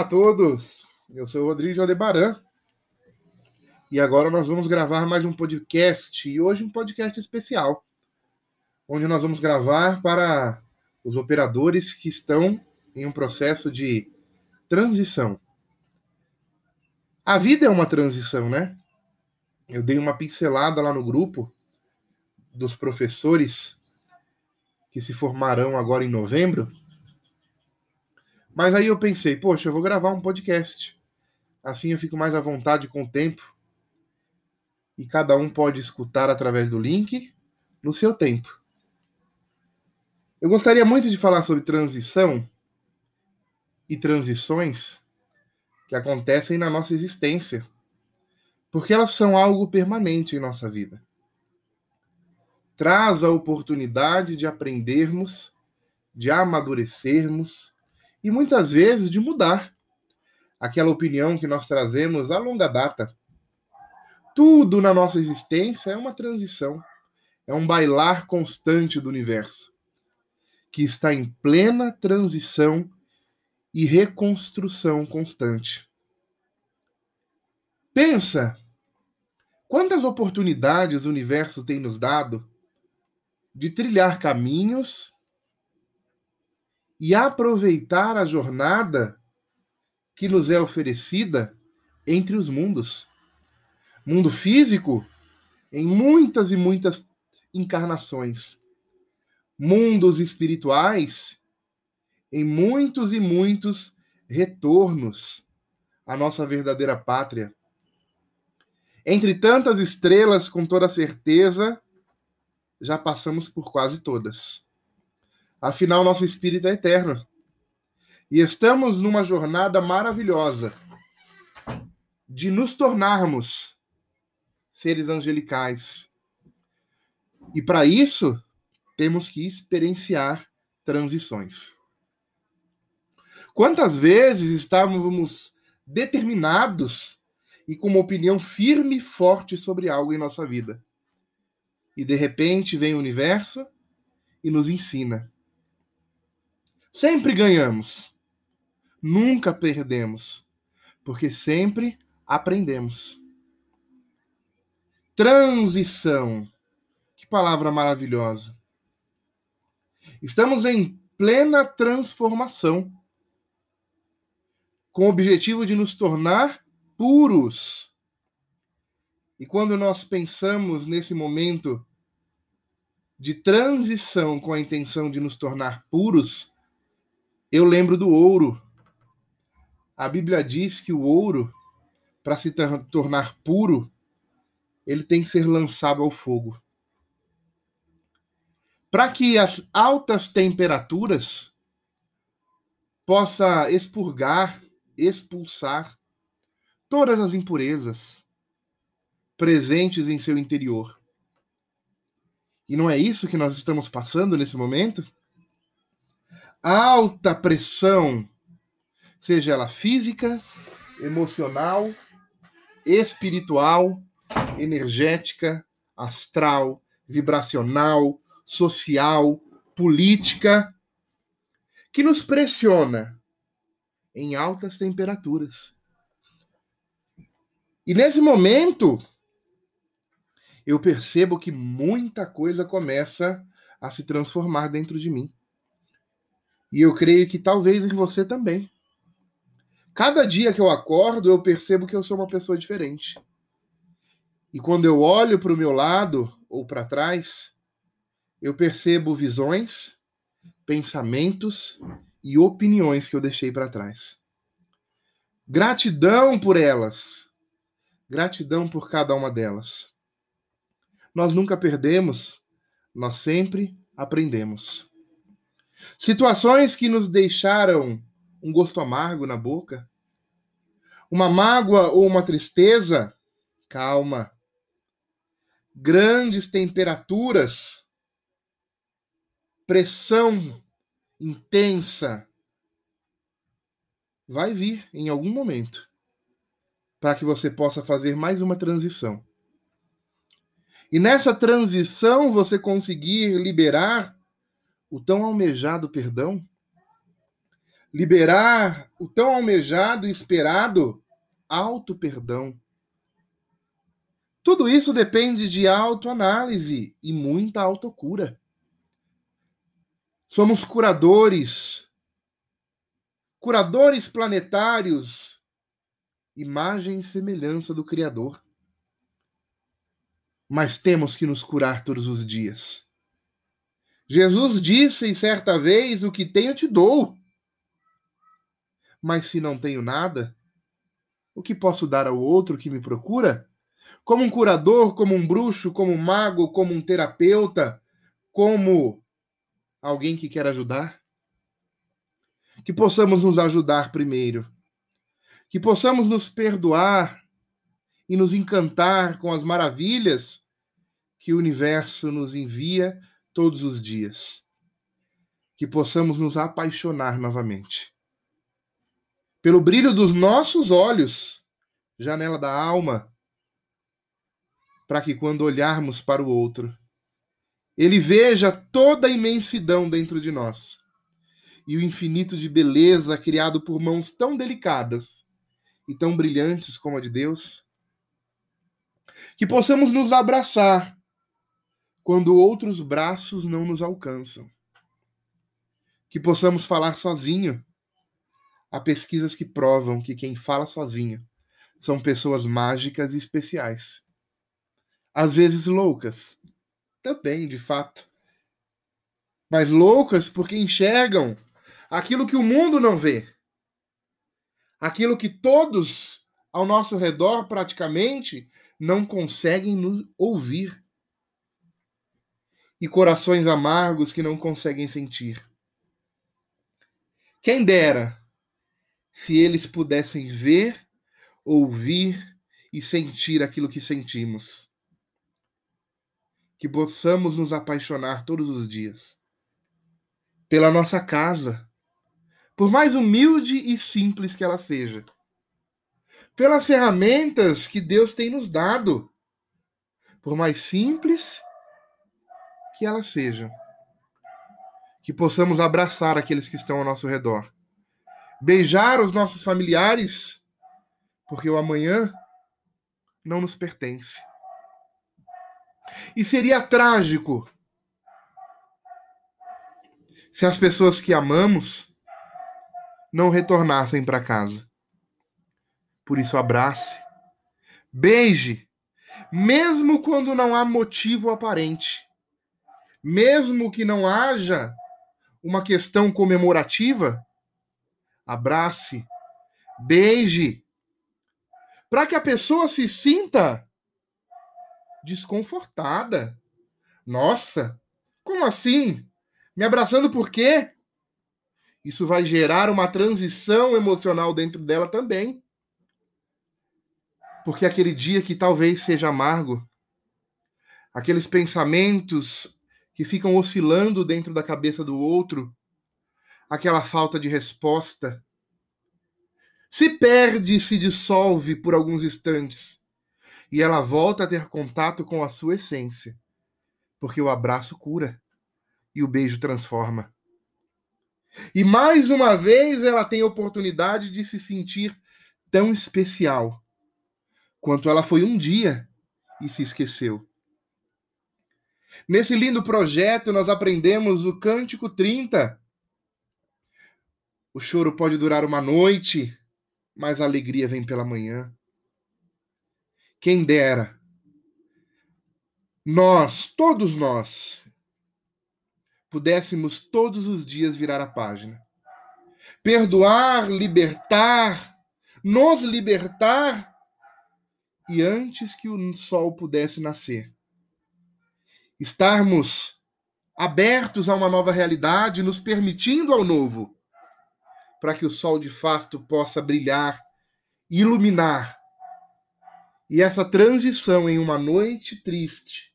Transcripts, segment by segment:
Olá a todos, eu sou o Rodrigo Aldebaran e agora nós vamos gravar mais um podcast e hoje um podcast especial, onde nós vamos gravar para os operadores que estão em um processo de transição. A vida é uma transição, né? Eu dei uma pincelada lá no grupo dos professores que se formarão agora em novembro mas aí eu pensei, poxa, eu vou gravar um podcast. Assim eu fico mais à vontade com o tempo. E cada um pode escutar através do link no seu tempo. Eu gostaria muito de falar sobre transição e transições que acontecem na nossa existência, porque elas são algo permanente em nossa vida. Traz a oportunidade de aprendermos, de amadurecermos e muitas vezes de mudar aquela opinião que nós trazemos a longa data. Tudo na nossa existência é uma transição, é um bailar constante do universo, que está em plena transição e reconstrução constante. Pensa, quantas oportunidades o universo tem nos dado de trilhar caminhos e aproveitar a jornada que nos é oferecida entre os mundos. Mundo físico, em muitas e muitas encarnações. Mundos espirituais, em muitos e muitos retornos à nossa verdadeira pátria. Entre tantas estrelas, com toda certeza, já passamos por quase todas. Afinal, nosso espírito é eterno. E estamos numa jornada maravilhosa de nos tornarmos seres angelicais. E para isso, temos que experienciar transições. Quantas vezes estávamos determinados e com uma opinião firme e forte sobre algo em nossa vida? E de repente vem o universo e nos ensina Sempre ganhamos. Nunca perdemos. Porque sempre aprendemos. Transição. Que palavra maravilhosa. Estamos em plena transformação com o objetivo de nos tornar puros. E quando nós pensamos nesse momento de transição com a intenção de nos tornar puros, eu lembro do ouro. A Bíblia diz que o ouro, para se tornar puro, ele tem que ser lançado ao fogo. Para que as altas temperaturas possa expurgar, expulsar todas as impurezas presentes em seu interior. E não é isso que nós estamos passando nesse momento? Alta pressão, seja ela física, emocional, espiritual, energética, astral, vibracional, social, política, que nos pressiona em altas temperaturas. E nesse momento, eu percebo que muita coisa começa a se transformar dentro de mim. E eu creio que talvez em você também. Cada dia que eu acordo, eu percebo que eu sou uma pessoa diferente. E quando eu olho para o meu lado ou para trás, eu percebo visões, pensamentos e opiniões que eu deixei para trás. Gratidão por elas. Gratidão por cada uma delas. Nós nunca perdemos, nós sempre aprendemos. Situações que nos deixaram um gosto amargo na boca, uma mágoa ou uma tristeza, calma. Grandes temperaturas, pressão intensa, vai vir em algum momento para que você possa fazer mais uma transição. E nessa transição você conseguir liberar o tão almejado perdão, liberar o tão almejado e esperado auto-perdão. Tudo isso depende de autoanálise e muita autocura. Somos curadores, curadores planetários, imagem e semelhança do Criador. Mas temos que nos curar todos os dias. Jesus disse certa vez: O que tenho te dou. Mas se não tenho nada, o que posso dar ao outro que me procura? Como um curador, como um bruxo, como um mago, como um terapeuta, como alguém que quer ajudar? Que possamos nos ajudar primeiro. Que possamos nos perdoar e nos encantar com as maravilhas que o universo nos envia todos os dias. Que possamos nos apaixonar novamente. Pelo brilho dos nossos olhos, janela da alma, para que quando olharmos para o outro, ele veja toda a imensidão dentro de nós e o infinito de beleza criado por mãos tão delicadas e tão brilhantes como a de Deus. Que possamos nos abraçar quando outros braços não nos alcançam. Que possamos falar sozinho. Há pesquisas que provam que quem fala sozinho são pessoas mágicas e especiais. Às vezes loucas, também, de fato. Mas loucas porque enxergam aquilo que o mundo não vê. Aquilo que todos ao nosso redor, praticamente, não conseguem nos ouvir. E corações amargos que não conseguem sentir. Quem dera se eles pudessem ver, ouvir e sentir aquilo que sentimos que possamos nos apaixonar todos os dias pela nossa casa, por mais humilde e simples que ela seja, pelas ferramentas que Deus tem nos dado, por mais simples que elas sejam, que possamos abraçar aqueles que estão ao nosso redor, beijar os nossos familiares, porque o amanhã não nos pertence. E seria trágico se as pessoas que amamos não retornassem para casa. Por isso, abrace, beije, mesmo quando não há motivo aparente, mesmo que não haja uma questão comemorativa, abrace, beije, para que a pessoa se sinta desconfortada. Nossa, como assim? Me abraçando por quê? Isso vai gerar uma transição emocional dentro dela também. Porque aquele dia que talvez seja amargo, aqueles pensamentos que ficam oscilando dentro da cabeça do outro, aquela falta de resposta, se perde e se dissolve por alguns instantes e ela volta a ter contato com a sua essência, porque o abraço cura e o beijo transforma. E mais uma vez ela tem a oportunidade de se sentir tão especial quanto ela foi um dia e se esqueceu. Nesse lindo projeto, nós aprendemos o Cântico 30. O choro pode durar uma noite, mas a alegria vem pela manhã. Quem dera. Nós, todos nós, pudéssemos todos os dias virar a página. Perdoar, libertar, nos libertar e antes que o sol pudesse nascer. Estarmos abertos a uma nova realidade, nos permitindo ao novo, para que o sol de fato possa brilhar, iluminar e essa transição em uma noite triste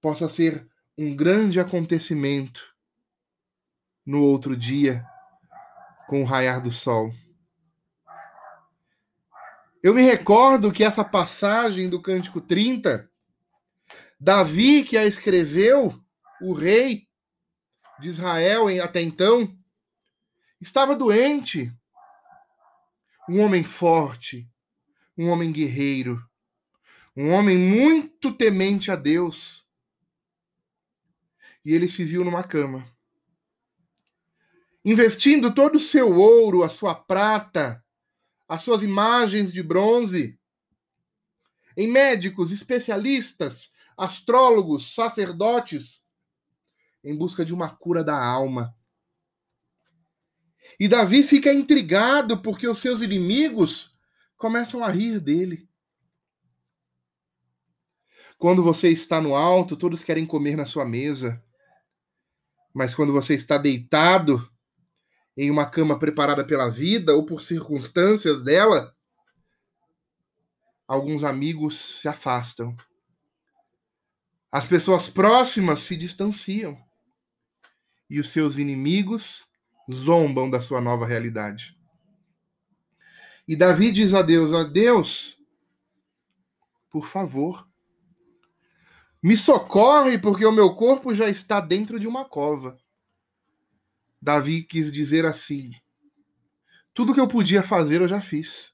possa ser um grande acontecimento no outro dia com o raiar do sol. Eu me recordo que essa passagem do Cântico 30, Davi, que a escreveu, o rei de Israel até então, estava doente. Um homem forte, um homem guerreiro, um homem muito temente a Deus. E ele se viu numa cama. Investindo todo o seu ouro, a sua prata, as suas imagens de bronze, em médicos, especialistas, astrólogos, sacerdotes, em busca de uma cura da alma. E Davi fica intrigado porque os seus inimigos começam a rir dele. Quando você está no alto, todos querem comer na sua mesa. Mas quando você está deitado em uma cama preparada pela vida ou por circunstâncias dela, alguns amigos se afastam. As pessoas próximas se distanciam. E os seus inimigos zombam da sua nova realidade. E Davi diz a Deus: a Deus, por favor, me socorre, porque o meu corpo já está dentro de uma cova. Davi quis dizer assim: tudo que eu podia fazer eu já fiz.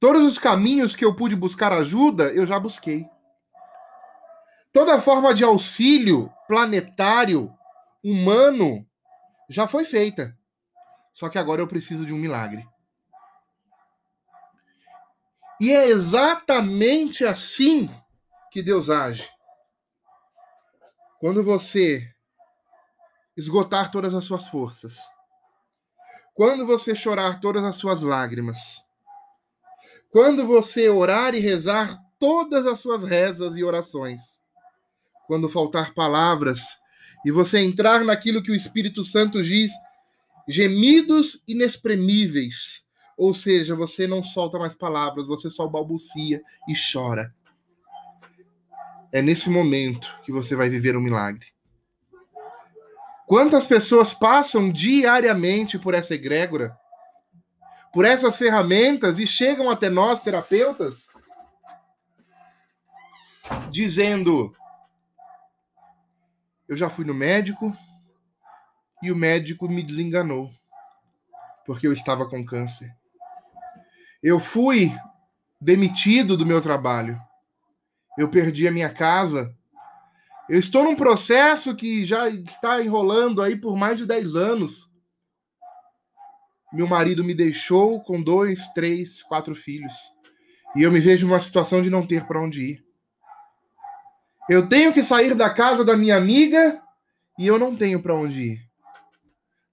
Todos os caminhos que eu pude buscar ajuda, eu já busquei. Toda forma de auxílio planetário, humano, já foi feita. Só que agora eu preciso de um milagre. E é exatamente assim que Deus age. Quando você esgotar todas as suas forças, quando você chorar todas as suas lágrimas, quando você orar e rezar todas as suas rezas e orações, quando faltar palavras e você entrar naquilo que o Espírito Santo diz, gemidos inexprimíveis. Ou seja, você não solta mais palavras, você só balbucia e chora. É nesse momento que você vai viver um milagre. Quantas pessoas passam diariamente por essa egrégora, por essas ferramentas e chegam até nós, terapeutas, dizendo: eu já fui no médico e o médico me desenganou porque eu estava com câncer. Eu fui demitido do meu trabalho. Eu perdi a minha casa. Eu estou num processo que já está enrolando aí por mais de 10 anos. Meu marido me deixou com dois, três, quatro filhos. E eu me vejo numa situação de não ter para onde ir. Eu tenho que sair da casa da minha amiga e eu não tenho para onde ir.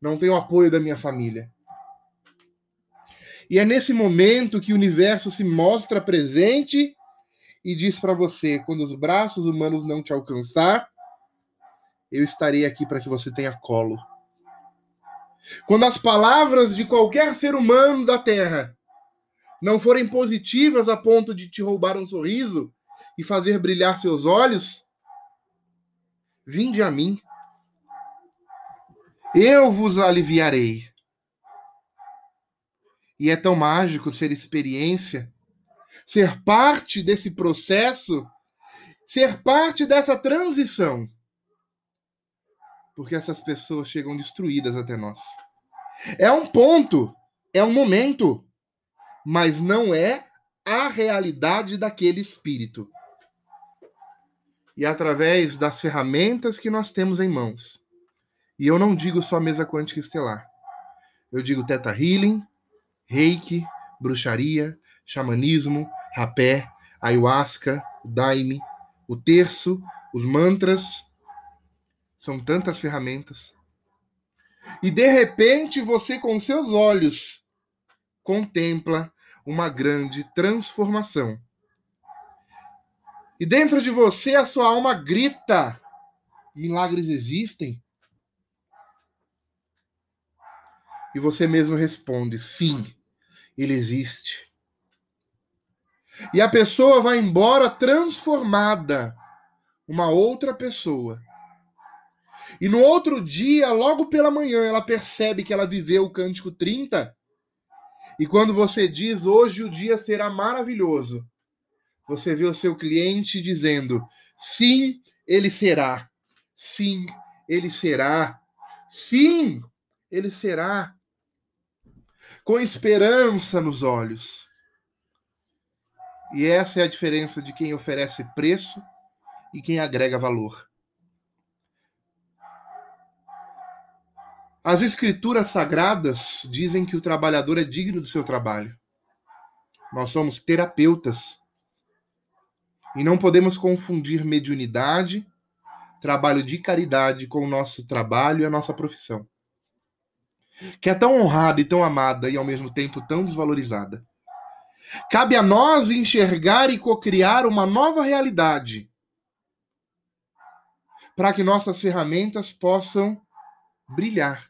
Não tenho apoio da minha família. E é nesse momento que o universo se mostra presente e diz para você: quando os braços humanos não te alcançar, eu estarei aqui para que você tenha colo. Quando as palavras de qualquer ser humano da Terra não forem positivas a ponto de te roubar um sorriso, e fazer brilhar seus olhos? Vinde a mim. Eu vos aliviarei. E é tão mágico ser experiência, ser parte desse processo, ser parte dessa transição. Porque essas pessoas chegam destruídas até nós. É um ponto, é um momento, mas não é a realidade daquele espírito e através das ferramentas que nós temos em mãos. E eu não digo só mesa quântica estelar. Eu digo teta healing, reiki, bruxaria, xamanismo, rapé, ayahuasca, daime, o terço, os mantras. São tantas ferramentas. E de repente você, com seus olhos, contempla uma grande transformação e dentro de você a sua alma grita: milagres existem? E você mesmo responde: sim, ele existe. E a pessoa vai embora transformada, uma outra pessoa. E no outro dia, logo pela manhã, ela percebe que ela viveu o cântico 30. E quando você diz hoje o dia será maravilhoso, você vê o seu cliente dizendo: sim, ele será. Sim, ele será. Sim, ele será com esperança nos olhos. E essa é a diferença de quem oferece preço e quem agrega valor. As escrituras sagradas dizem que o trabalhador é digno do seu trabalho. Nós somos terapeutas. E não podemos confundir mediunidade, trabalho de caridade, com o nosso trabalho e a nossa profissão. Que é tão honrada e tão amada e ao mesmo tempo tão desvalorizada. Cabe a nós enxergar e cocriar uma nova realidade para que nossas ferramentas possam brilhar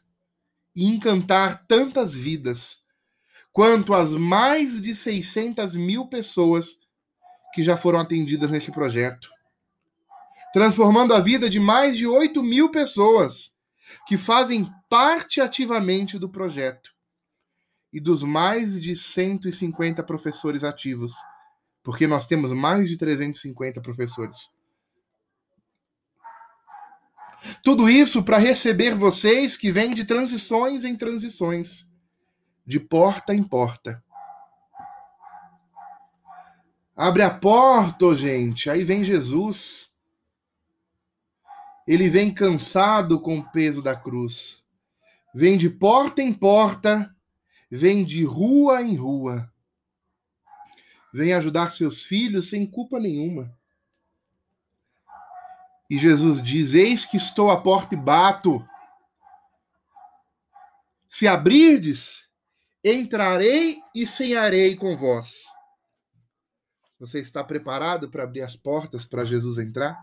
e encantar tantas vidas quanto as mais de 600 mil pessoas que já foram atendidas nesse projeto, transformando a vida de mais de 8 mil pessoas que fazem parte ativamente do projeto e dos mais de 150 professores ativos, porque nós temos mais de 350 professores. Tudo isso para receber vocês que vêm de transições em transições, de porta em porta. Abre a porta, gente, aí vem Jesus. Ele vem cansado com o peso da cruz. Vem de porta em porta, vem de rua em rua. Vem ajudar seus filhos sem culpa nenhuma. E Jesus diz: Eis que estou à porta e bato. Se abrirdes, entrarei e cearei com vós. Você está preparado para abrir as portas para Jesus entrar?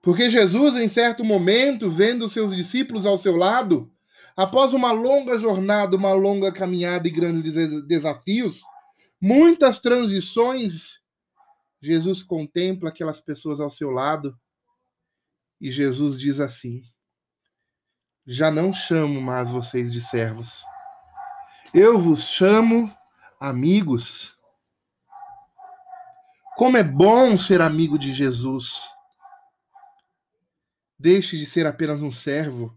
Porque Jesus, em certo momento, vendo seus discípulos ao seu lado, após uma longa jornada, uma longa caminhada e grandes desafios, muitas transições Jesus contempla aquelas pessoas ao seu lado e Jesus diz assim: Já não chamo mais vocês de servos, eu vos chamo amigos. Como é bom ser amigo de Jesus. Deixe de ser apenas um servo,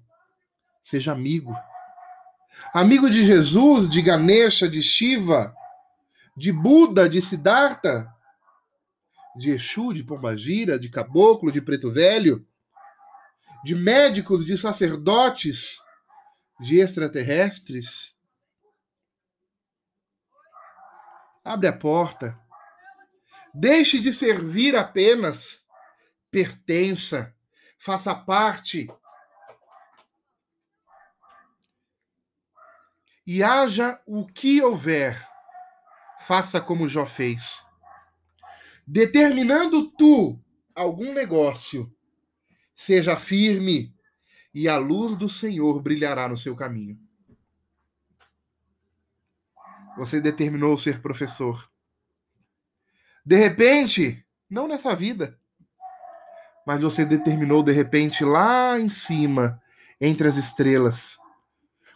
seja amigo. Amigo de Jesus, de Ganesha, de Shiva, de Buda, de Siddhartha, de Exu, de Pombagira, de Caboclo, de Preto Velho, de médicos, de sacerdotes, de extraterrestres. Abre a porta. Deixe de servir apenas. Pertença. Faça parte. E haja o que houver. Faça como Jó fez determinando tu algum negócio, seja firme e a luz do Senhor brilhará no seu caminho. Você determinou ser professor. De repente, não nessa vida, mas você determinou de repente lá em cima, entre as estrelas.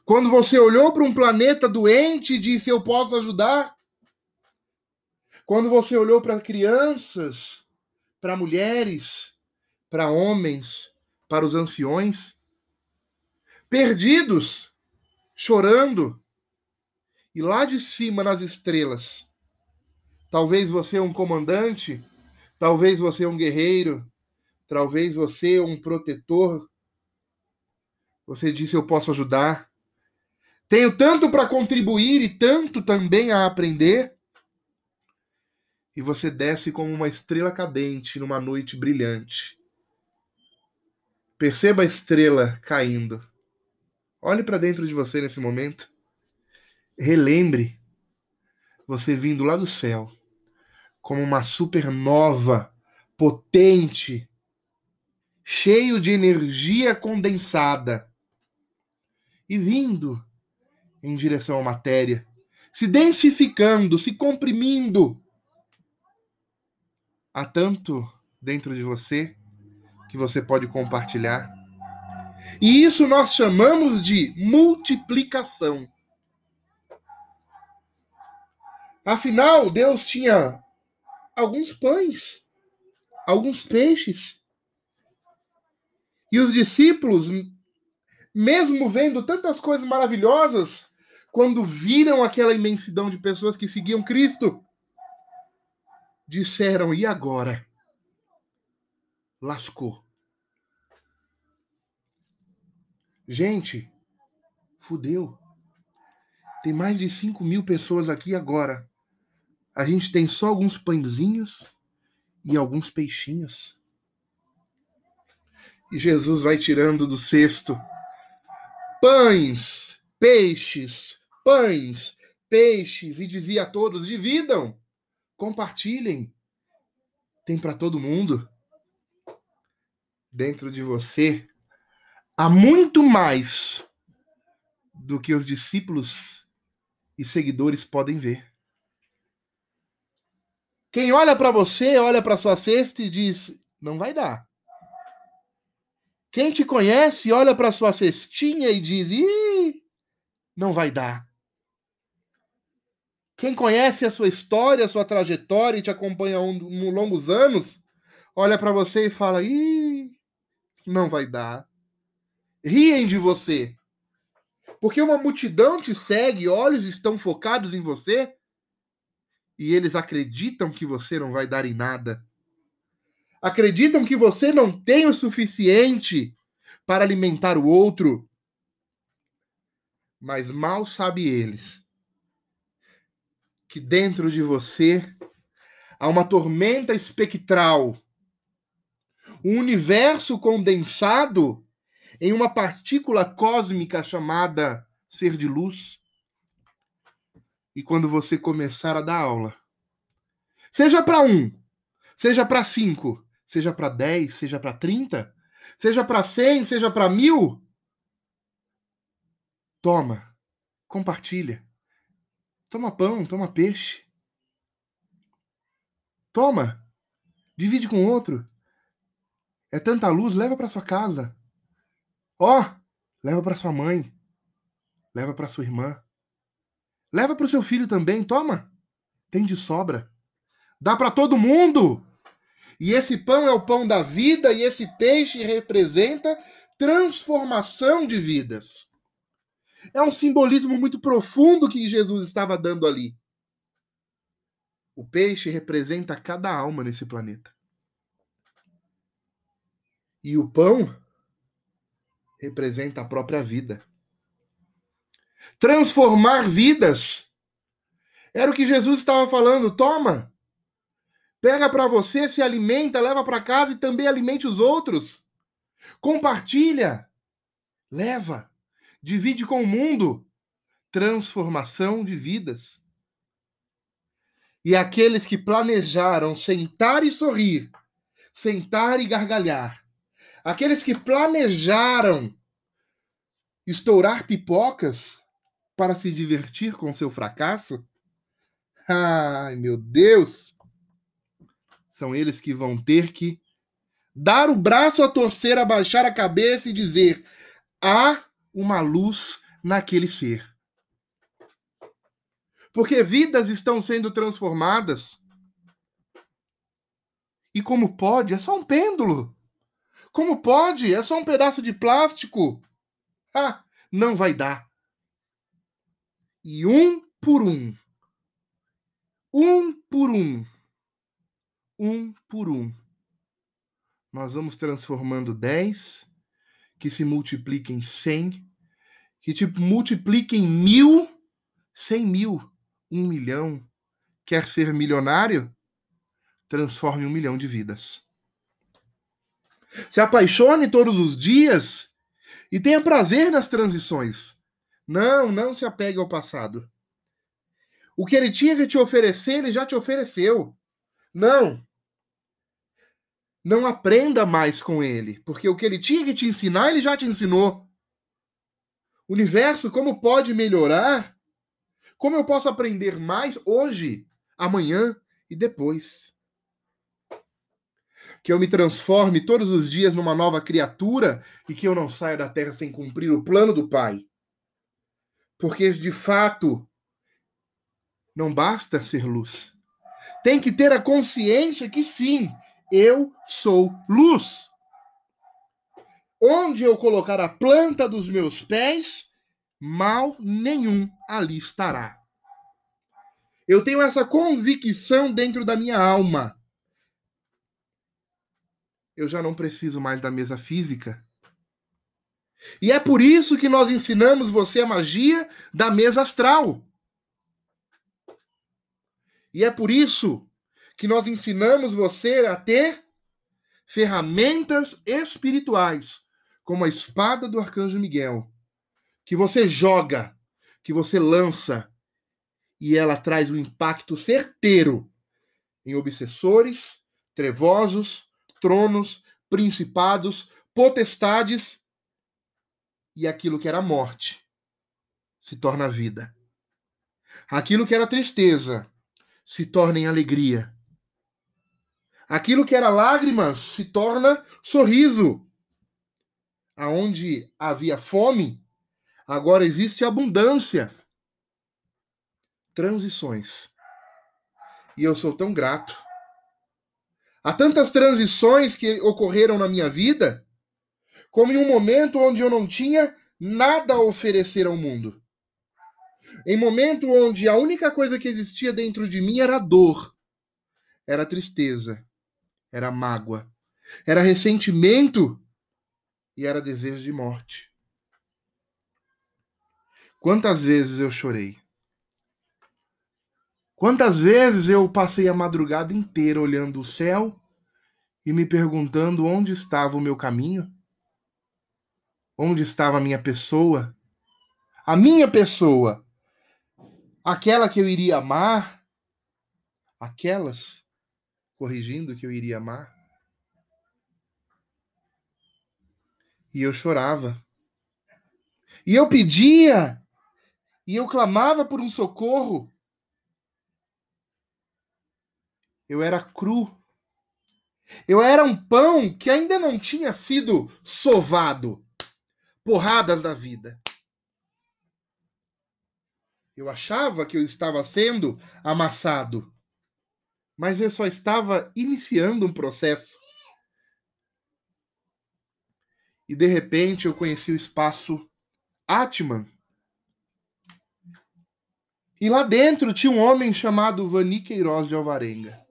Quando você olhou para um planeta doente e disse: Eu posso ajudar, quando você olhou para crianças, para mulheres, para homens, para os anciões, perdidos, chorando, e lá de cima nas estrelas, talvez você é um comandante, talvez você é um guerreiro, talvez você é um protetor. Você disse: Eu posso ajudar. Tenho tanto para contribuir e tanto também a aprender e você desce como uma estrela cadente numa noite brilhante. Perceba a estrela caindo. Olhe para dentro de você nesse momento. Relembre você vindo lá do céu como uma supernova potente, cheio de energia condensada e vindo em direção à matéria, se densificando, se comprimindo Há tanto dentro de você que você pode compartilhar. E isso nós chamamos de multiplicação. Afinal, Deus tinha alguns pães, alguns peixes. E os discípulos mesmo vendo tantas coisas maravilhosas, quando viram aquela imensidão de pessoas que seguiam Cristo, disseram: e agora? Lascou. Gente, fudeu. Tem mais de 5 mil pessoas aqui agora. A gente tem só alguns pãezinhos e alguns peixinhos. E Jesus vai tirando do cesto pães, peixes, pães, peixes, e dizia a todos: dividam, compartilhem. Tem para todo mundo. Dentro de você há muito mais do que os discípulos e seguidores podem ver. Quem olha para você, olha para sua cesta e diz: não vai dar. Quem te conhece, olha para sua cestinha e diz: ih, não vai dar. Quem conhece a sua história, a sua trajetória e te acompanha um, um longos anos, olha para você e fala: ih, não vai dar. Riem de você. Porque uma multidão te segue, olhos estão focados em você e eles acreditam que você não vai dar em nada. Acreditam que você não tem o suficiente para alimentar o outro. Mas mal sabe eles que dentro de você há uma tormenta espectral, um universo condensado em uma partícula cósmica chamada ser de luz e quando você começar a dar aula. Seja para um, seja para cinco, seja para dez, seja para trinta, seja para cem, seja para mil. Toma, compartilha. Toma pão, toma peixe. Toma, divide com outro. É tanta luz, leva para sua casa. Ó, oh, leva para sua mãe. Leva para sua irmã. Leva para o seu filho também, toma. Tem de sobra. Dá para todo mundo. E esse pão é o pão da vida e esse peixe representa transformação de vidas. É um simbolismo muito profundo que Jesus estava dando ali. O peixe representa cada alma nesse planeta. E o pão representa a própria vida transformar vidas. Era o que Jesus estava falando. Toma, pega para você, se alimenta, leva para casa e também alimente os outros. Compartilha, leva, divide com o mundo. Transformação de vidas. E aqueles que planejaram sentar e sorrir, sentar e gargalhar, aqueles que planejaram estourar pipocas, para se divertir com seu fracasso? Ai, meu Deus! São eles que vão ter que dar o braço a torcer, abaixar a cabeça e dizer: há uma luz naquele ser. Porque vidas estão sendo transformadas. E como pode? É só um pêndulo. Como pode? É só um pedaço de plástico. Ah, não vai dar e um por um, um por um, um por um, nós vamos transformando 10, que se multipliquem em 100, que te multipliquem mil, cem mil, um milhão. Quer ser milionário? Transforme um milhão de vidas. Se apaixone todos os dias e tenha prazer nas transições. Não, não se apegue ao passado. O que ele tinha que te oferecer, ele já te ofereceu. Não. Não aprenda mais com ele, porque o que ele tinha que te ensinar, ele já te ensinou. Universo, como pode melhorar? Como eu posso aprender mais hoje, amanhã e depois? Que eu me transforme todos os dias numa nova criatura e que eu não saia da terra sem cumprir o plano do Pai. Porque, de fato, não basta ser luz. Tem que ter a consciência que sim, eu sou luz. Onde eu colocar a planta dos meus pés, mal nenhum ali estará. Eu tenho essa convicção dentro da minha alma. Eu já não preciso mais da mesa física. E é por isso que nós ensinamos você a magia da mesa astral. E é por isso que nós ensinamos você a ter ferramentas espirituais, como a espada do arcanjo Miguel, que você joga, que você lança, e ela traz um impacto certeiro em obsessores, trevosos, tronos, principados, potestades e aquilo que era morte se torna vida. Aquilo que era tristeza se torna em alegria. Aquilo que era lágrimas se torna sorriso. Aonde havia fome, agora existe abundância transições. E eu sou tão grato. Há tantas transições que ocorreram na minha vida, como em um momento onde eu não tinha nada a oferecer ao mundo. Em momento onde a única coisa que existia dentro de mim era dor, era tristeza, era mágoa, era ressentimento e era desejo de morte. Quantas vezes eu chorei? Quantas vezes eu passei a madrugada inteira olhando o céu e me perguntando onde estava o meu caminho? Onde estava a minha pessoa? A minha pessoa, aquela que eu iria amar, aquelas, corrigindo, que eu iria amar. E eu chorava. E eu pedia, e eu clamava por um socorro, Eu era cru. Eu era um pão que ainda não tinha sido sovado. Porradas da vida. Eu achava que eu estava sendo amassado, mas eu só estava iniciando um processo. E de repente eu conheci o espaço Atman. E lá dentro tinha um homem chamado Vani Queiroz de Alvarenga.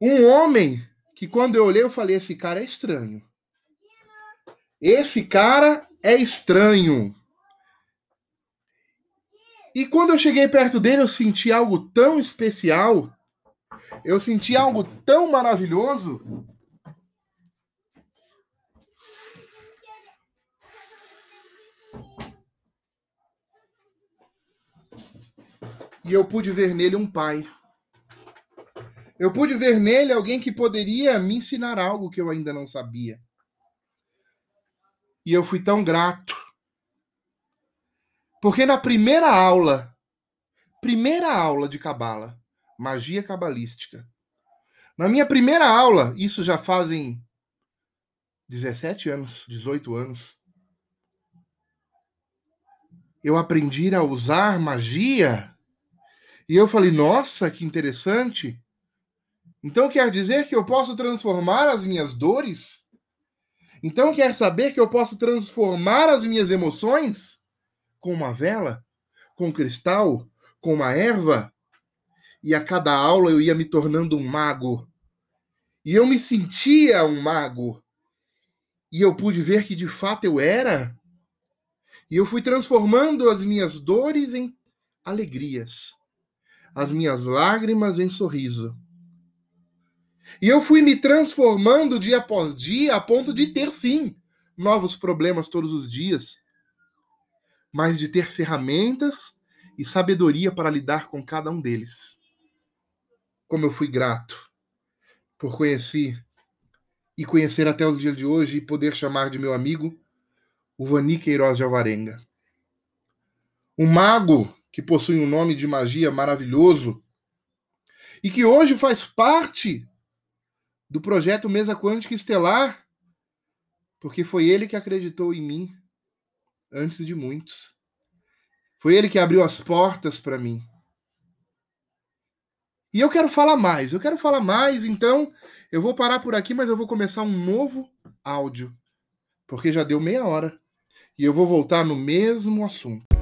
Um homem que quando eu olhei eu falei: esse cara é estranho. Esse cara é estranho. E quando eu cheguei perto dele, eu senti algo tão especial. Eu senti algo tão maravilhoso. E eu pude ver nele um pai. Eu pude ver nele alguém que poderia me ensinar algo que eu ainda não sabia. E eu fui tão grato. Porque na primeira aula, primeira aula de cabala, magia cabalística. Na minha primeira aula, isso já fazem 17 anos, 18 anos. Eu aprendi a usar magia e eu falei: "Nossa, que interessante!" Então quer dizer que eu posso transformar as minhas dores? Então quer saber que eu posso transformar as minhas emoções? Com uma vela? Com um cristal? Com uma erva? E a cada aula eu ia me tornando um mago. E eu me sentia um mago. E eu pude ver que de fato eu era. E eu fui transformando as minhas dores em alegrias, as minhas lágrimas em sorriso e eu fui me transformando dia após dia a ponto de ter, sim, novos problemas todos os dias, mas de ter ferramentas e sabedoria para lidar com cada um deles. Como eu fui grato por conhecer e conhecer até o dia de hoje e poder chamar de meu amigo o Vani Queiroz de Alvarenga. Um mago que possui um nome de magia maravilhoso e que hoje faz parte do projeto Mesa Quântica Estelar, porque foi ele que acreditou em mim antes de muitos. Foi ele que abriu as portas para mim. E eu quero falar mais, eu quero falar mais, então eu vou parar por aqui, mas eu vou começar um novo áudio porque já deu meia hora e eu vou voltar no mesmo assunto.